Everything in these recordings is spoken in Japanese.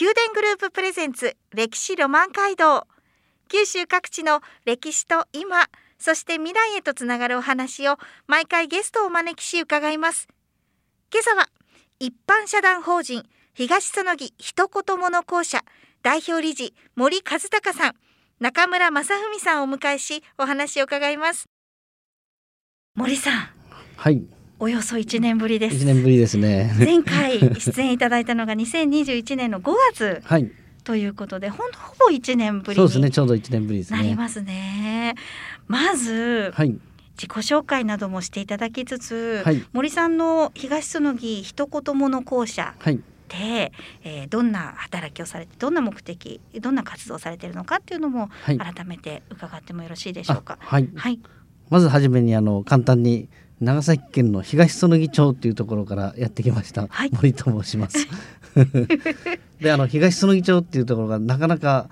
宮殿グループプレゼンツ歴史ロマン街道。九州各地の歴史と今そして未来へとつながるお話を毎回ゲストをお招きし伺います。今朝は一般社団法人東園木一言物校舎代表理事森和孝さん中村正文さんをお迎えしお話を伺います。森さん。はい。およそ1年ぶりです。一年ぶりですね。前回出演いただいたのが2021年の5月はい。ということでほんほぼ1年ぶりそうですね。にちょうど一年ぶりですね。なりますね。まずはい。自己紹介などもしていただきつつ、はい。森さんの東園木一言物校舎はい。で、えーどんな働きをされてどんな目的どんな活動をされているのかっていうのもはい。改めて伺ってもよろしいでしょうか。あはい。はい、まずはじめにあの簡単に長崎県の東園木町っていうところからやってきました、はい。森と申します。であの東園木町っていうところがなかなか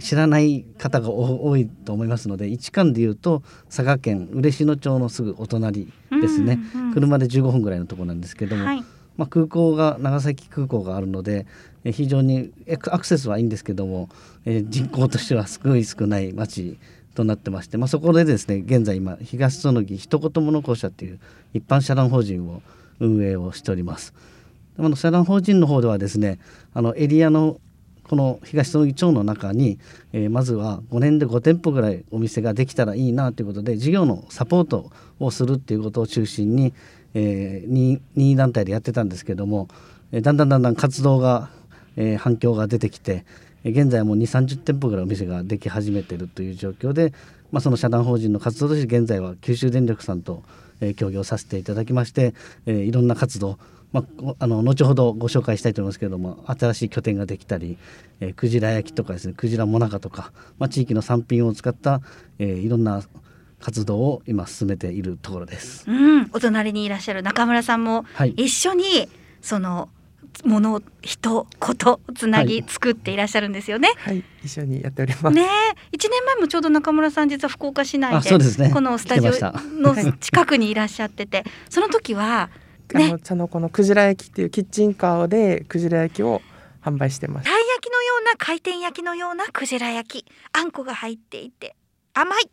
知らない方がお多いと思いますので位置関でいうと佐賀県嬉野町のすぐお隣ですね、うんうん車で15分ぐらいのところなんですけども、はい、まあ、空港が長崎空港があるのでえー非常にえアクセスはいいんですけども、えー人口としてはすごい少ない町となってまして、まあ、そこでですね現在今東園木一言物校舎っていう一般社団法人を運営をしております。あの社団法人の方ではですねあのエリアのこの東園木町の中に、えーまずは5年で5店舗ぐらいお店ができたらいいなということで事業のサポートをするっていうことを中心に、えー、任意団体でやってたんですけども、えーだんだんだんだん活動が、えー反響が出てきて現在はもう2 3 0店舗ぐらいお店ができ始めているという状況で、まあ、その社団法人の活動として現在は九州電力さんと、えー協業させていただきまして、えーいろんな活動まあこ、あの後ほどご紹介したいと思いますけれども新しい拠点ができたり、えー、クジラ焼きとかですねクジラもなかとか、まあ、地域の産品を使った、えーいろんな活動を今進めているところです。うん、お隣にいらっしゃる中村さんもはい一緒にそのもの人ことつなぎはい作っていらっしゃるんですよね。はい、一緒にやっております。ねえ、一年前もちょうど中村さん実は福岡市内あでねこのスタジオの近くにいらっしゃってて、その時はね あの茶の子のクジラ焼きっていうキッチンカーでクジラ焼きを販売してます。たい焼きのような回転焼きのようなクジラ焼き、あんこが入っていて甘い。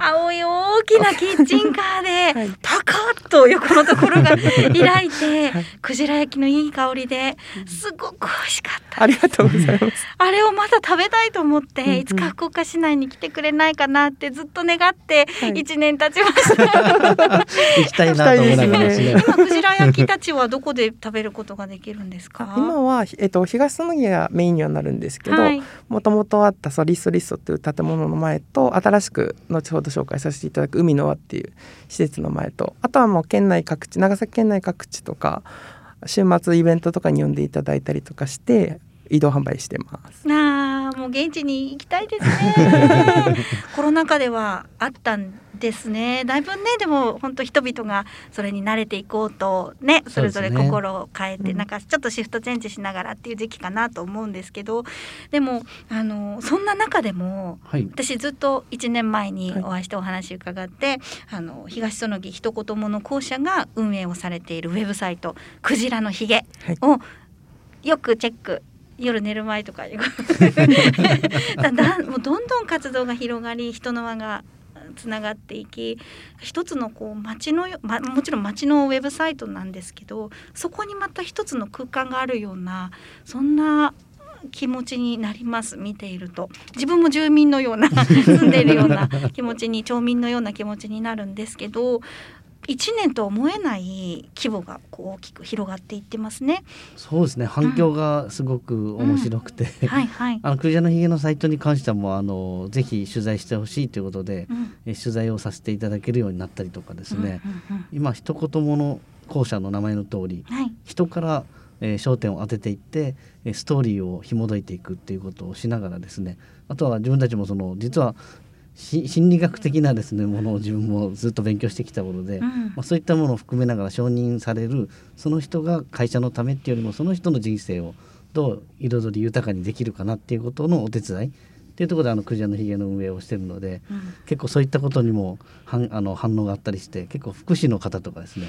青い大きなキッチンカーで はい、パカッと横のところが 開いてはい。クジラ焼きのいい香りですごく美味しかったありがとうございます。あれをまた食べたいと思って、うんうんいつか福岡市内に来てくれないかなってずっと願ってはい。一年経ちました、行きたいなと思いながらですね。今クジラ焼きたちはどこで食べることができるんですか？今はえっと東園木がメインにはなるんですけど、はい、もともとあったソリストリストという建物の前と新しく後ほど紹介させていただく海の輪っていう施設の前とあとはもう県内各地長崎県内各地とか週末イベントとかに呼んでいただいたりとかして移動販売してます。あーもう現地に行きたいですね。コロナ禍ではあったんですね。だいぶねでも本当人々がそれに慣れていこうとねそれぞれ心を変えて、うん。なんかちょっとシフトチェンジしながらっていう時期かなと思うんですけどでもあのそんな中でもはい、私ずっと1年前にはい。お会いしてお話伺って、あの東園木一言もの校舎が運営をされているウェブサイト「クジラのひげ」をよくチェック夜寝る前とかに だだもうどんどん活動が広がり人の輪がつながっていき一つのこう街のよ、ま、もちろん街のウェブサイトなんですけどそこにまた一つの空間があるようなそんな気持ちになります見ていると。自分も住民のような 住んでいるような気持ちに町民のような気持ちになるんですけど1年とは思えない規模がこう大きく広がっていってますね。そうですね。反響がすごく面白くて、はいはい。あのクジラのひげのサイトに関してはもうあのぜひ取材してほしいということで、うん。え取材をさせていただけるようになったりとかですね、うんうんうん。今一言もの校舎の名前の通りはい。人からえー、焦点を当てていってストーリーを紐解いていくっていうことをしながらですね。あとは自分たちもその実は心理学的なですねものを自分もずっと勉強してきたもので、うん、まあ、そういったものを含めながら承認されるその人が会社のためっていうよりもその人の人生をどう彩り豊かにできるかなっていうことのお手伝いっていうところであのクジラのひげの運営をしてるので、うん、結構そういったことにも反あの反応があったりして結構福祉の方とかですね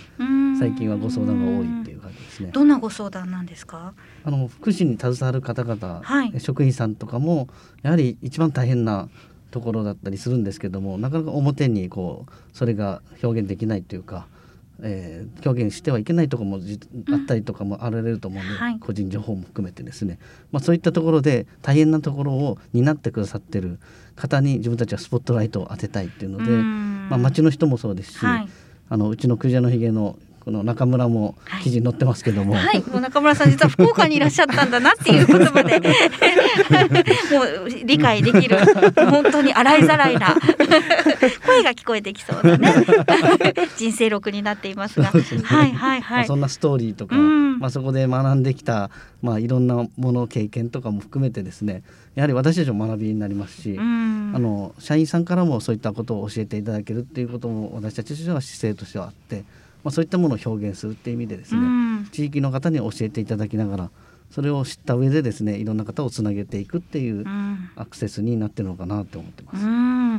最近はご相談が多いっていう感じですね。どんなご相談なんですか？あの福祉に携わる方々、はい、職員さんとかもやはり一番大変なところだったりするんですけどもなかなか表にこうそれが表現できないというか、えー、表現してはいけないところもあったりとかもあられると思うので、うんはい、個人情報も含めてですね、まあ、そういったところで大変なところを担ってくださってる方に自分たちはスポットライトを当てたいっていうので、まあ、町の人もそうですし、はい、あのうちのクジラのひげのこの中村も記事に載ってますけども、はい、はい、もう中村さん実は福岡にいらっしゃったんだなっていう言葉で。もう理解できる。本当に洗いざらいな。声が聞こえてきそうなね。人生録になっていますが、すね、はいはいはい、まあ、そんなストーリーとか、うん、まあそこで学んできたまあいろんなもの経験とかも含めてですね。やはり私たちも学びになりますし、うん、あの社員さんからもそういったことを教えていただけるっていうことも私たちとしては姿勢としてはあって。まあ、そういったものを表現するっていう意味でですね、うん、地域の方に教えていただきながらそれを知った上でですねいろんな方をつなげていくっていうアクセスになってるのかなって思ってます。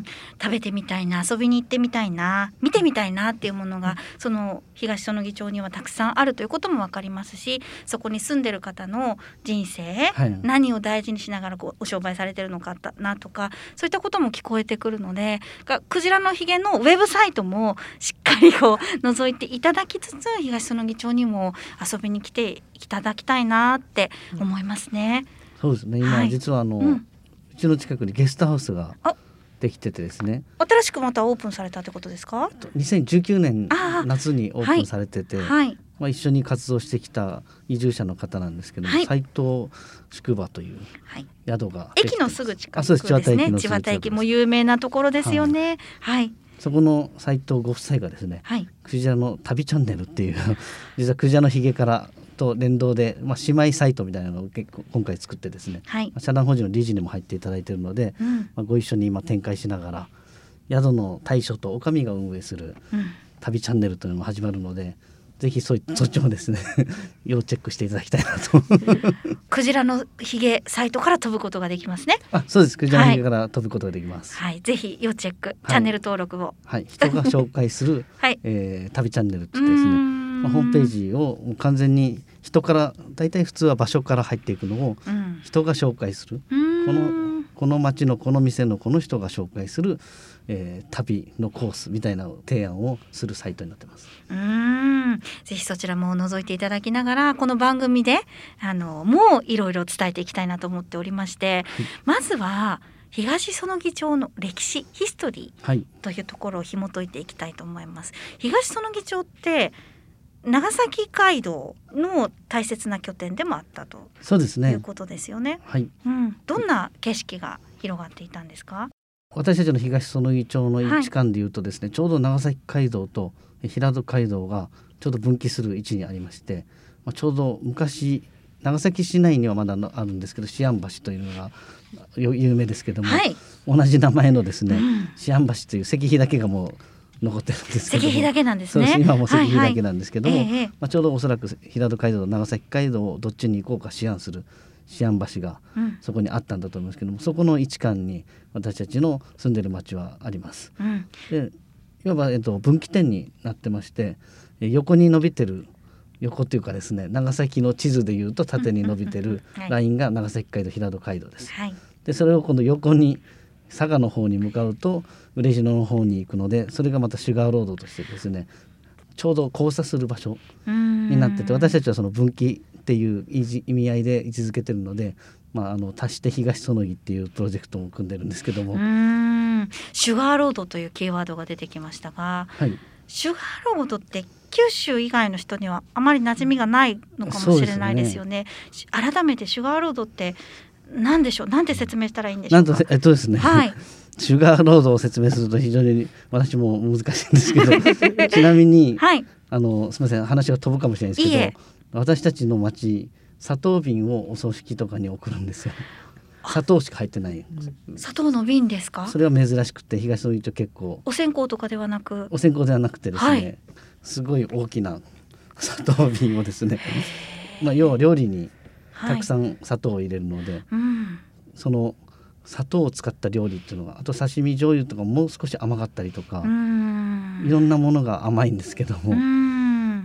うん食べてみたいな遊びに行ってみたいな見てみたいなっていうものがその東園木町にはたくさんあるということも分かりますしそこに住んでる方の人生、はい、何を大事にしながらこうお商売されてるのかなとかそういったことも聞こえてくるのでクジラのひげのウェブサイトもしっかりこう覗いていただきつつ東園木町にも遊びに来ていただきたいなって思いますね。そうですね。今、実はあの、うん、うちの近くにゲストハウスができててですね。新しくまたオープンされたってことですか？2019年夏にオープンされてて、はい、まあ、一緒に活動してきた移住者の方なんですけども、はい、斉藤宿場という宿が駅のす。ぐ近くですね。千綿駅も有名なところですよね。はい、そこの斉藤ご夫妻がですね、はい、クジラの旅チャンネルっていう実はクジラのひげからと連動で、まあ、姉妹サイトみたいなのを結構今回作ってですね、はい、社団法人の理事にも入っていただいているので、うん、まあ、ご一緒に今展開しながら宿の大将と女将が運営する旅チャンネルというのも始まるので。ぜひそそっちもですね 要チェックしていただきたいなと。クジラのひげサイトから飛ぶことができますね。あそうです。クジラのひげから飛ぶことができます。はい、ぜひ要チェック、チャンネル登録を。はい。人が紹介する、はい。えー、旅チャンネルってですねまあ、ホームページを完全に人から大体普通は場所から入っていくのを人が紹介する、このこの町のこの店のこの人が紹介する、えー、旅のコースみたいな提案をするサイトになってます。うん。ぜひそちらも覗いていただきながらこの番組であのもういろいろ伝えていきたいなと思っておりまして、はい、まずは東園木町の歴史ヒストリーというところを紐解いていきたいと思います。東園木町って長崎街道の大切な拠点でもあったとそうですね。いうことですよね。はい、うん、どんな景色が広がっていたんですか？私たちの東園木町の位置間でいうとですね、はい、ちょうど長崎街道と平戸街道がちょうど分岐する位置にありまして、まあ、ちょうど昔長崎市内にはまだあるんですけど思案橋というのが有名ですけども、はい、同じ名前のですね、思案橋という石碑だけがもう残ってるんですけど石碑だけなんですね。今も石碑だけなんですけども、はいはい、まあ、ちょうどおそらく平戸街道と長崎街道をどっちに行こうか思案する思案橋がそこにあったんだと思いますけども、うん、そこの位置間に私たちの住んでる町はあります。うん、でいわば、えっと、分岐点になってまして横に伸びてる横というかですね長崎の地図でいうと縦に伸びてるラインが長崎街道平戸街道です。はい、でそれを今度横に佐賀の方に向かうと嬉野の方に行くのでそれがまたシュガーロードとしてですねちょうど交差する場所になってて私たちはその分岐っていう意味合いで位置づけてるので、まあ、あの足して東園木っていうプロジェクトも組んでるんですけども。シュガーロードというキーワードが出てきましたが、はい、シュガーロードって九州以外の人にはあまり馴染みがないのかもしれないですよね。ね。改めてシュガーロードって何でしょう？なんて説明したらいいんでしょうか？えっとですね、はい、シュガーロードを説明すると非常に私も難しいんですけど。ちなみに、はい、あのすみません話が飛ぶかもしれないですけど私たちの町砂糖瓶をお葬式とかに送るんですよ。砂糖しか入ってない。砂糖の瓶ですか？それは珍しくて東の一結構。お線香とかではなく？お線香ではなくてですね、はい。すごい大きな砂糖瓶をですねまあ要は料理にたくさん、ん砂糖を入れるので、うん、その砂糖を使った料理っていうのがあと刺身醤油とかもう少し甘かったりとか、うん。いろんなものが甘いんですけども、うん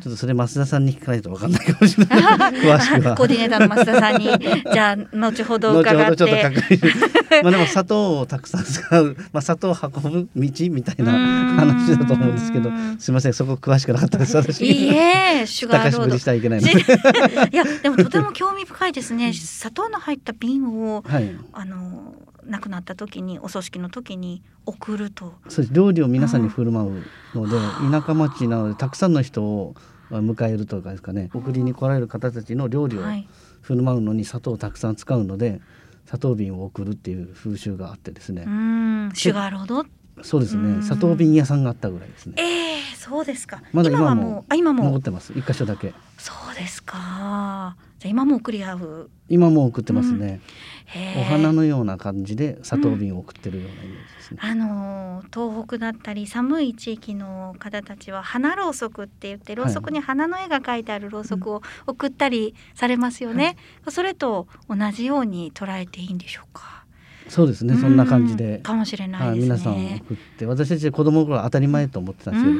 ちょっとそれ増田さんに聞かないと分かんないかもしれない。詳しくは。コーディネーターの増田さんにじゃあ後ほど後伺っほどちょっとてまあでも砂糖をたくさん使う、まあ、砂糖を運ぶ道みたいな話だと思うんですけど。うんすいませんそこ詳しくなかったです。私。いいえシュガーロード。いけない いやでもとても興味深いですね。砂糖の入った瓶をはい。あの亡くなった時にお葬式の時に送ると。そうです。料理を皆さんに振る舞うので田舎町なのでたくさんの人を迎えるとかですかね。送りに来られる方たちの料理をはい。振る舞うのに砂糖をたくさん使うので砂糖瓶を送るっていう風習があってですね。う、ん。シュガーロードそうですうん。ね砂糖瓶屋さんがあったぐらいですね。ええそうですか。まだ今もはもうあ今も。残ってます。一箇所だけ。そうですか。じゃあ今も送り合う？今も送ってますね、へえ。お花のような感じで砂糖瓶を送ってるようなイメージですね、あの東北だったり寒い地域の方たちは花ろうそくって言ってろうそくに花の絵が描いてあるろうそくを送ったりされますよね、それと同じように捉えていいんでしょうか。そうですね。そんな感じで。うん、かもしれなはいい、ですね。皆さん送って私たち子供の頃は当たり前と思ってたんですけど、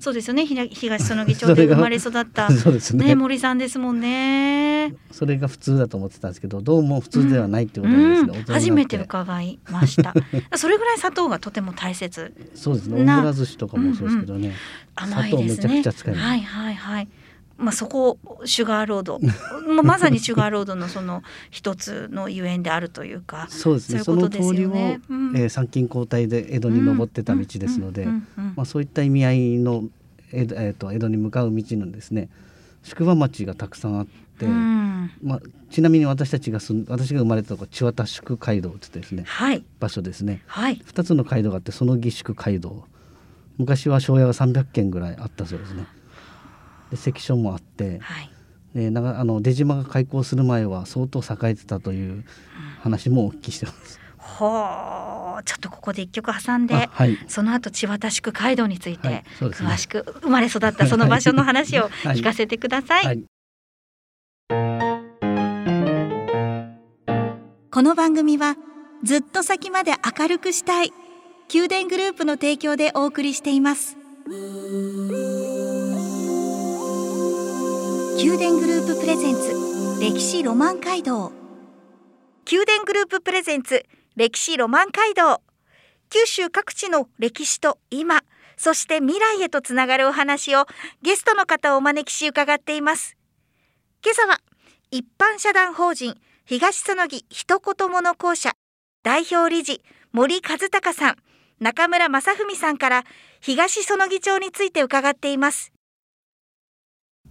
そうですよね東それがで生まれ育った そうですねね森さんですもんね。それが普通だと思ってたんですけどどうも普通ではないってことなんですね、うん初めて伺いました。それぐらい砂糖がとても大切。そうですねな大村寿司とかもそうですけどね、甘いですね砂糖めちゃくちゃ使いますはいはいはい。まあそこシュガーロード、まさにシュガーロードのその一つのゆえんであるというか。そうですね。そのいうことです通りを。うん。えー参勤交代で江戸に登ってた道ですので、そういった意味合いの江戸,、えー、と江戸に向かう道のですね宿場町がたくさんあって、うん。まあ、ちなみに私たちが住ん私が生まれたところ千綿宿街道って言ってですねはい。場所ですね。はい。2つの街道があってその義宿街道。昔は庄屋が300軒ぐらいあったそうですねで関所もあってはい。でなんかあの出島が開港する前は相当栄えてたという話もお聞きしてます。ほうちょっとここで一曲挟んであ。はいその後千綿宿街道について、詳しく生まれ育ったその場所の話を はい聞かせてください。はいこの番組はずっと先まで明るくしたい宮殿グループの提供でお送りしています宮殿グループプレゼンツ歴史ロマン街道。宮殿グループプレゼンツ歴史ロマン街道。九州各地の歴史と今そして未来へとつながるお話をゲストの方をお招きし伺っています。今朝は一般社団法人東園木一言物公社代表理事森和孝さん中村正文さんから東園木町について伺っています。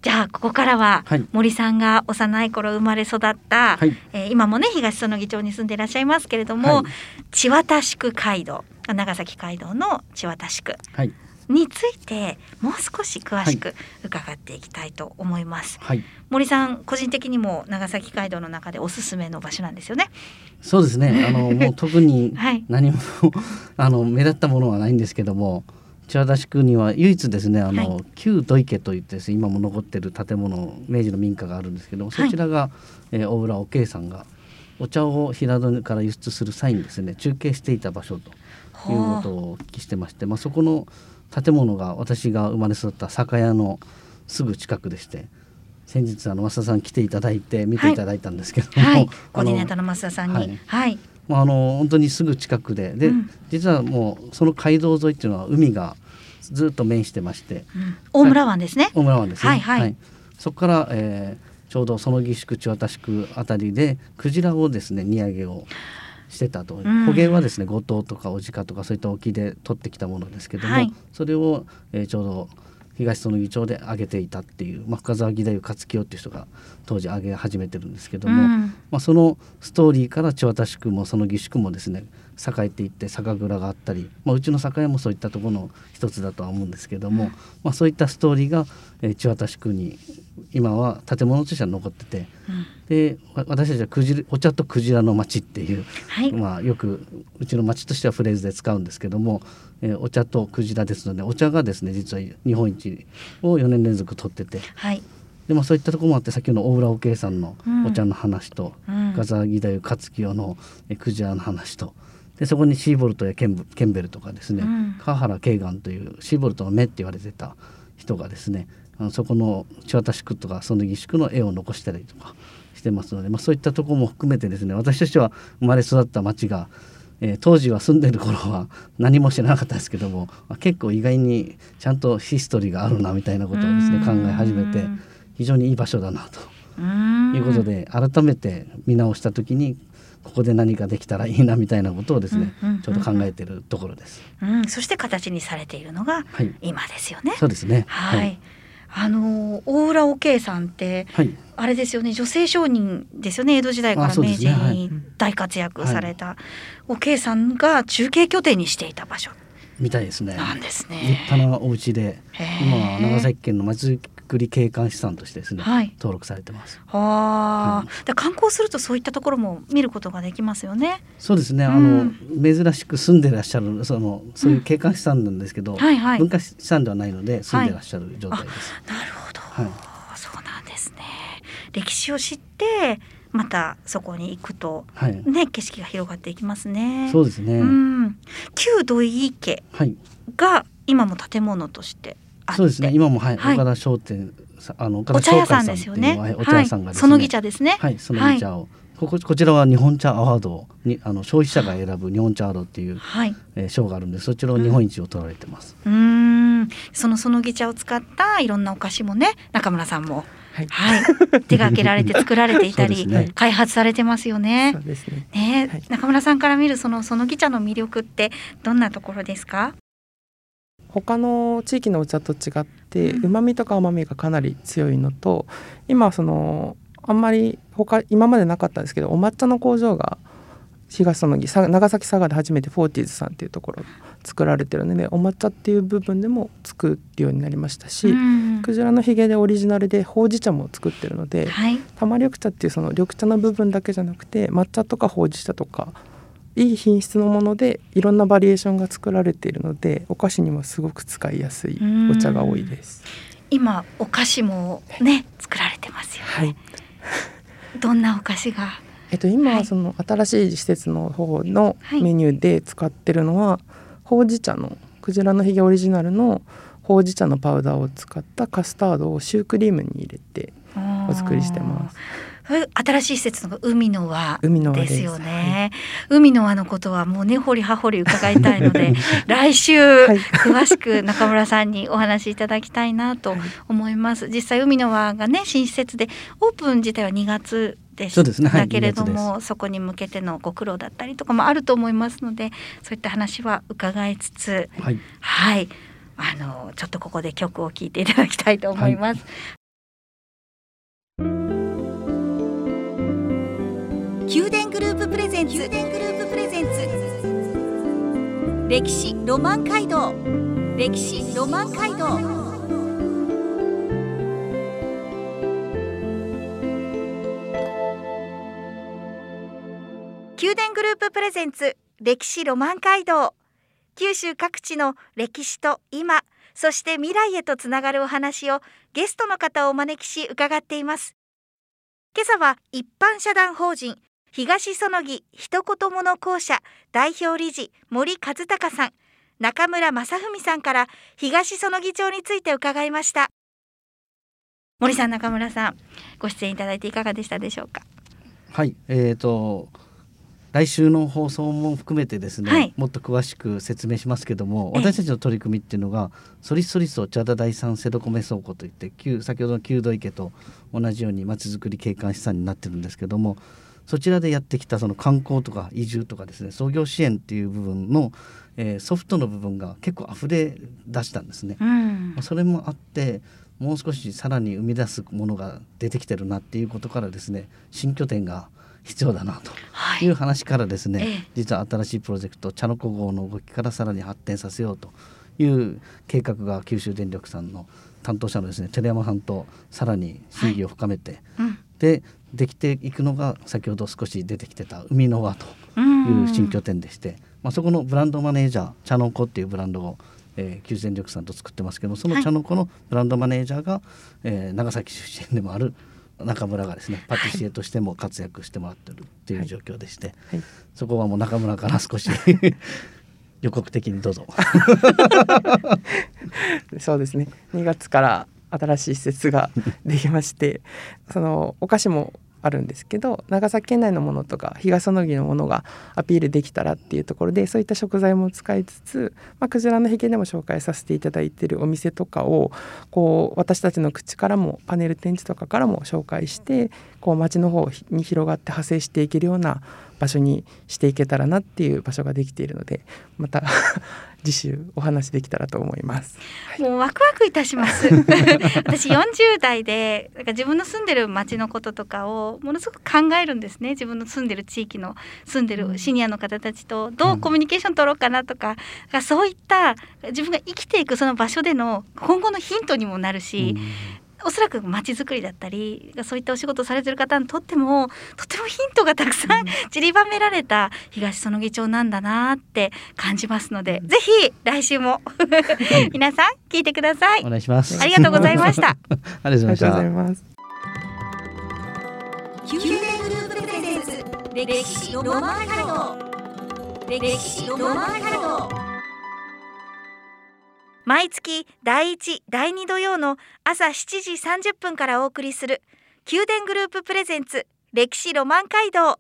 じゃあここからははい。森さんが幼い頃生まれ育った、はい。えー今もね東園木町に住んでいらっしゃいますけれども、はい。千綿宿街道長崎街道の千綿宿はい。についてもう少し詳しく伺っていきたいと思います、はい。森さん個人的にも長崎街道の中でおすすめの場所なんですよね。そうですね。あのもう特に はい。何も あの目立ったものはないんですけども千和田市区には唯一ですねあの、はい。旧土池といってですね今も残ってる建物明治の民家があるんですけどそちらが、えー大浦おけいさんがお茶を平戸から輸出する際にですね中継していた場所ということをお聞きしてまして、まあ、そこの建物が私が生まれ育った酒屋のすぐ近くでして先日あの増田さん来ていただいて見ていただいたんですけども、はい。コーディネーターの増田さんに。はい。はい、まあ、あの本当にすぐ近くで。で、うん。実はもうその街道沿いっていうのは海がずっと面してまして。うん。大村湾ですね、大村湾ですね、はいはい。そこから、えーちょうどその義宿千綿宿あたりでクジラをですね荷上げをしてたと、ん。捕鯨はですね五島とか小鹿とかそういった沖で取ってきたものですけども、はい。それを、えーちょうど東園木町で上げていたっていう、まあ、深沢義太夫勝清っていう人が当時上げ始めてるんですけども、うん。まあ、そのストーリーから千綿宿もその義宿もですね栄えていって酒蔵があったり、まあ、うちの酒屋もそういったところの一つだとは思うんですけども、うん、まあ、そういったストーリーが、えー、千渡区に今は建物としては残ってて、うん、で私たちはクジお茶とクジラの町っていう、はい、まあ、よくうちの町としてはフレーズで使うんですけども、えー、お茶とクジラですのでお茶がですね実は日本一を4年連続取ってて。はい。でもそういったところもあって先ほどの大浦おけいさんのお茶の話と、うん、ガザギ太夫勝清のクジラの話とでそこにシーボルトやケンケンベルとかですね、うん、川原慶岩というシーボルトの目って言われてた人がですねあのそこの千渡宿とかその儀宿の絵を残したりとかしてますので、まあ、そういったところも含めてですね私としては生まれ育った町が、えー、当時は住んでる頃は何も知らなかったですけども、まあ、結構意外にちゃんとヒストリーがあるなみたいなことをですね考え始めて。非常にいい場所だなということで改めて見直した時にここで何かできたらいいなみたいなことをですね、ちょっと考えているところです。うん、そして形にされているのが今ですよね。はい、そうですね。はい。はい、あの大浦おけいさんって、はい、あれですよね女性商人ですよね江戸時代から明治に大活躍された、おけいさんが中継拠点にしていた場所みたいですね。なんですね。立派なお家で、今は長崎県の松くり景観資産としてですね、はい、登録されてます。はあ、はい、観光するとそういったところも見ることができますよね。そうですね。うん、あの珍しく住んでらっしゃるそのそういう景観資産なんですけど、うんはいはい、文化資産ではないので住んでらっしゃる状態です。なるほど、はい、そうなんですね。歴史を知ってまたそこに行くと、はい、ね景色が広がっていきますね。そうですね。うん、旧土井池が今も建物としてそうですね。今もはい、はい、岡田商店あの岡田商店さんですよね。お茶屋さんが、ね、そのぎ茶ですね。はいそのぎ茶を、こここちらは日本茶アワードにあの消費者が選ぶ日本茶アワードっていう、はい。えー、賞があるんでそちらを日本一を取られてます。うん、そのそのぎ茶を使ったいろんなお菓子もね中村さんもはい、はい、手掛けられて作られていたり、ね、開発されてますよね。そうですね。ね、はい、中村さんから見るそのそのぎ茶の魅力ってどんなところですか？他の地域のお茶と違ってうまみとか甘みがかなり強いのと今そのあんまり他今までなかったんですけどお抹茶の工場が東園木長崎佐賀で初めてフォーティーズさんっていうところ作られてるのでお抹茶っていう部分でも作るようになりましたし、クジラのひげでオリジナルでほうじ茶も作ってるので、はい、玉緑茶っていうその緑茶の部分だけじゃなくて抹茶とかほうじ茶とかいい品質のものでいろんなバリエーションが作られているのでお菓子にもすごく使いやすいお茶が多いです。今お菓子もね作られてますよ、ね、はい。どんなお菓子が？えっと今はその新しい施設の方のメニューで使ってるのは、はい、ほうじ茶のクジラのひげオリジナルのほうじ茶のパウダーを使ったカスタードをシュークリームに入れてお作りしてます。新しい施設の海の輪です。よね。海の輪のことはもう根、ね、掘り葉掘り伺いたいので 来週詳しく中村さんにお話しいただきたいなと思います。実際海の輪がね新施設でオープン自体は2月でしたけれども、ねそこに向けてのご苦労だったりとかもあると思いますのでそういった話は伺いつつ、はい、はい、あのちょっとここで曲を聴いていただきたいと思います。宮殿グループプレゼンツ。宮殿グループプレゼンツ歴史ロマン街道。歴史ロマン街道。宮殿グループプレゼンツ。歴史ロマン街道。九州各地の歴史と今そして未来へとつながるお話をゲストの方をお招きし伺っています。今朝は一般社団法人東園木一言物校舎代表理事森和孝さん中村正文さんから東園木町について伺いました。森さん中村さんご出演いただいていかがでしたでしょうか？はいえーと来週の放送も含めてですね、はい、もっと詳しく説明しますけども私たちの取り組みっていうのがソリソリソ茶田第三瀬戸米倉庫といって先ほどの旧道池と同じようにまちづくり景観資産になってるんですけどもそちらでやってきたその観光とか移住とかですね創業支援っていう部分の、えー、ソフトの部分が結構溢れ出したんですね。うん、それもあってもう少しさらに生み出すものが出てきてるなっていうことからですね新拠点が必要だなとい。う話からですね、はい、実は新しいプロジェクト茶の子号の動きからさらに発展させようという計画が九州電力さんの担当者のですね寺山さんとさらに審議を深めて、はいうん、でできていくのが先ほど少し出てきてた海の輪という新拠点でして、まあ、そこのブランドマネージャー茶の子っていうブランドを、えー、九州電力さんと作ってますけどその茶の子のブランドマネージャーが、はい、えー、長崎出身でもある中村がですねパティシエとしても活躍してもらってるっていう状況でして、はい、そこはもう中村から少し 予告的にどうぞ。そうですね。2月から新しい施設が できましてそのお菓子もあるんですけど長崎県内のものとか東そのぎのものがアピールできたらっていうところでそういった食材も使いつつ、まあ、クジラのひげでも紹介させていただいているお店とかをこう私たちの口からもパネル展示とかからも紹介してこう街の方に広がって派生していけるような場所にしていけたらなっていう場所ができているのでまた 次週お話できたらと思います。もうワクワクいたします。私40代でなんか自分の住んでる町のこととかをものすごく考えるんですね。自分の住んでる地域の住んでるシニアの方たちとどうコミュニケーション取ろうかなとか、うん、そういった自分が生きていくその場所での今後のヒントにもなるし、おそらくまちづくりだったりそういったお仕事されてる方にとってもとてもヒントがたくさん散りばめられた東園木町なんだなって感じますので、ぜひ来週も 皆さん聞いてください。お願いします。ありがとうございました。ありがとうございます。歴史ロマンカルト。歴史ロマンカルト毎月第1第2土曜の朝7時30分からお送りする宮殿グループプレゼンツ歴史ロマン街道。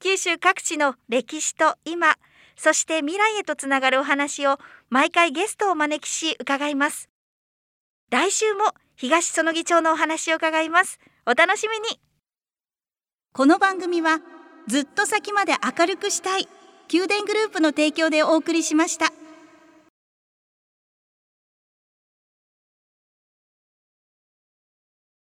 九州各地の歴史と今そして未来へとつながるお話を毎回ゲストをお招きし伺います。来週も東園木町のお話を伺います。お楽しみに。この番組はずっと先まで明るくしたい宮殿グループの提供でお送りしました。